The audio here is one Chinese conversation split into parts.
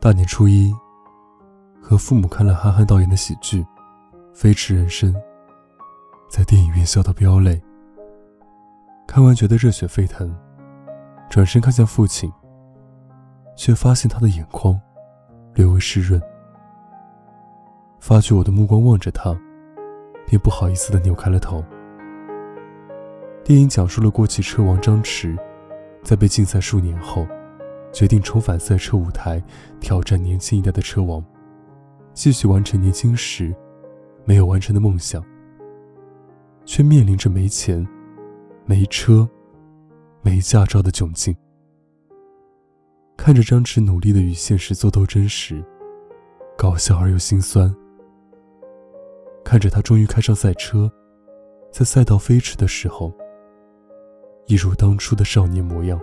大年初一，和父母看了憨憨导演的喜剧《飞驰人生》，在电影院笑到飙泪。看完觉得热血沸腾，转身看向父亲，却发现他的眼眶略微湿润。发觉我的目光望着他，便不好意思的扭开了头。电影讲述了过气车王张弛，在被禁赛数年后，决定重返赛车舞台，挑战年轻一代的车王，继续完成年轻时没有完成的梦想，却面临着没钱、没车、没驾照的窘境。看着张弛努力的与现实做斗争时，搞笑而又心酸；看着他终于开上赛车，在赛道飞驰的时候。一如当初的少年模样，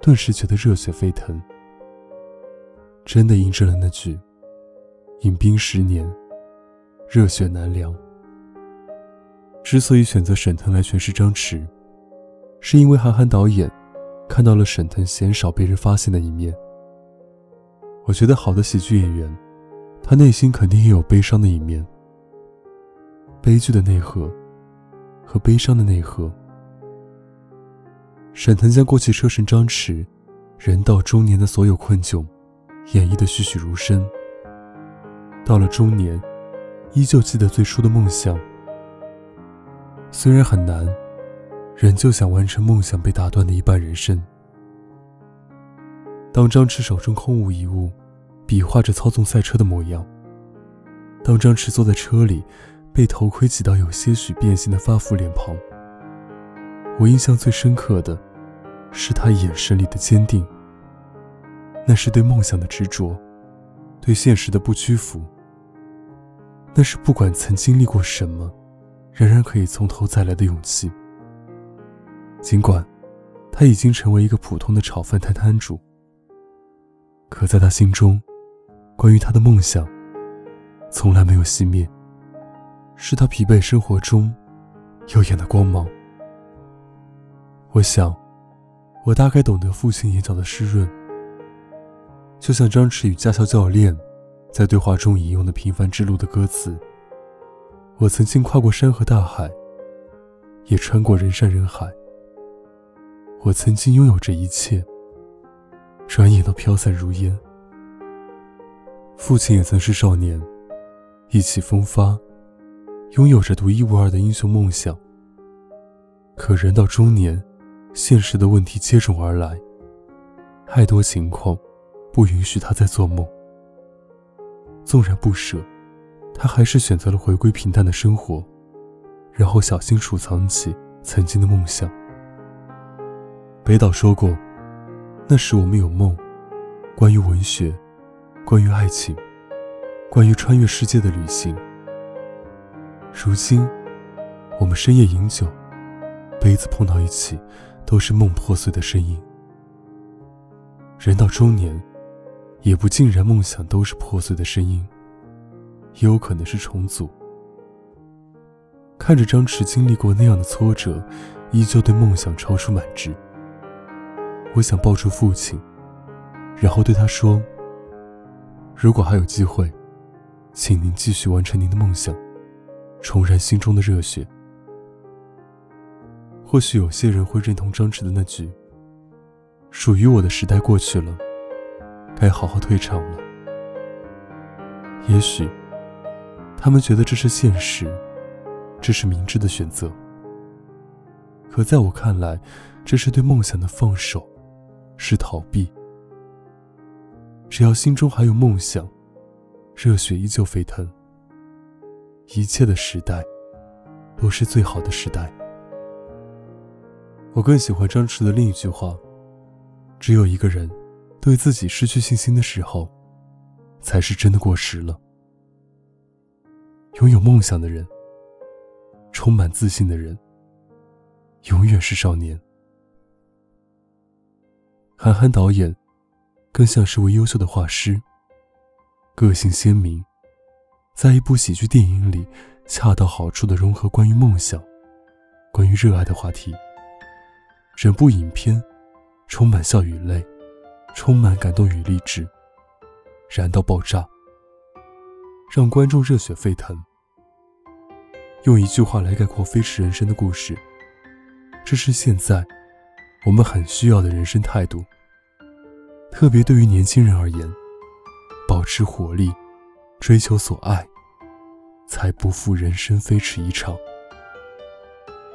顿时觉得热血沸腾。真的印证了那句“饮冰十年，热血难凉”。之所以选择沈腾来诠释张弛，是因为韩寒导演看到了沈腾鲜少被人发现的一面。我觉得好的喜剧演员，他内心肯定也有悲伤的一面。悲剧的内核和悲伤的内核。沈腾将过去车神张弛，人到中年的所有困窘，演绎的栩栩如生。到了中年，依旧记得最初的梦想。虽然很难，仍旧想完成梦想被打断的一半人生。当张弛手中空无一物，比划着操纵赛车的模样；当张弛坐在车里，被头盔挤到有些许变形的发福脸庞。我印象最深刻的，是他眼神里的坚定。那是对梦想的执着，对现实的不屈服。那是不管曾经历过什么，仍然可以从头再来的勇气。尽管他已经成为一个普通的炒饭摊摊主，可在他心中，关于他的梦想，从来没有熄灭。是他疲惫生活中，耀眼的光芒。我想，我大概懂得父亲眼角的湿润，就像张弛与驾校教练在对话中引用的《平凡之路》的歌词：“我曾经跨过山河大海，也穿过人山人海。我曾经拥有着一切，转眼都飘散如烟。”父亲也曾是少年，意气风发，拥有着独一无二的英雄梦想。可人到中年，现实的问题接踵而来，太多情况不允许他再做梦。纵然不舍，他还是选择了回归平淡的生活，然后小心储藏起曾经的梦想。北岛说过：“那时我们有梦，关于文学，关于爱情，关于穿越世界的旅行。如今，我们深夜饮酒，杯子碰到一起。”都是梦破碎的声音。人到中年，也不尽然梦想都是破碎的声音，也有可能是重组。看着张弛经历过那样的挫折，依旧对梦想踌躇满志，我想抱住父亲，然后对他说：“如果还有机会，请您继续完成您的梦想，重燃心中的热血。”或许有些人会认同张弛的那句：“属于我的时代过去了，该好好退场了。”也许他们觉得这是现实，这是明智的选择。可在我看来，这是对梦想的放手，是逃避。只要心中还有梦想，热血依旧沸腾，一切的时代都是最好的时代。我更喜欢张弛的另一句话：“只有一个人对自己失去信心的时候，才是真的过时了。”拥有梦想的人，充满自信的人，永远是少年。韩寒导演更像是位优秀的画师，个性鲜明，在一部喜剧电影里恰到好处的融合关于梦想、关于热爱的话题。整部影片充满笑与泪，充满感动与励志，燃到爆炸，让观众热血沸腾。用一句话来概括飞驰人生的故事，这是现在我们很需要的人生态度。特别对于年轻人而言，保持活力，追求所爱，才不负人生飞驰一场。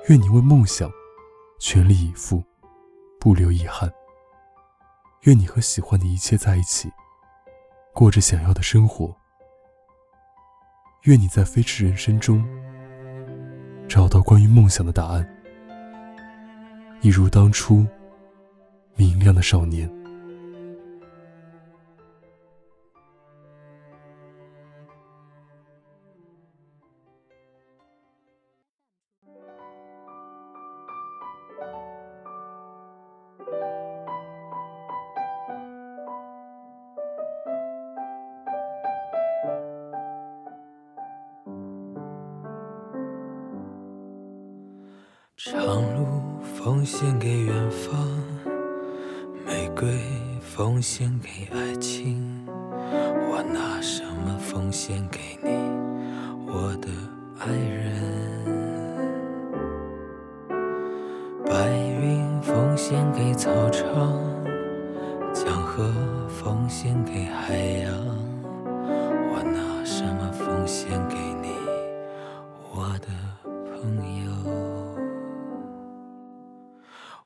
愿你为梦想全力以赴，不留遗憾。愿你和喜欢的一切在一起，过着想要的生活。愿你在飞驰人生中找到关于梦想的答案，一如当初明亮的少年。长路奉献给远方，玫瑰奉献给爱情，我拿什么奉献给你，我的爱人？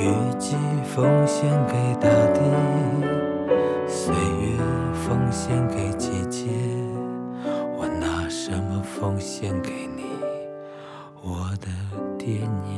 雨季奉献给大地，岁月奉献给季节。我拿什么奉献给你，我的爹娘？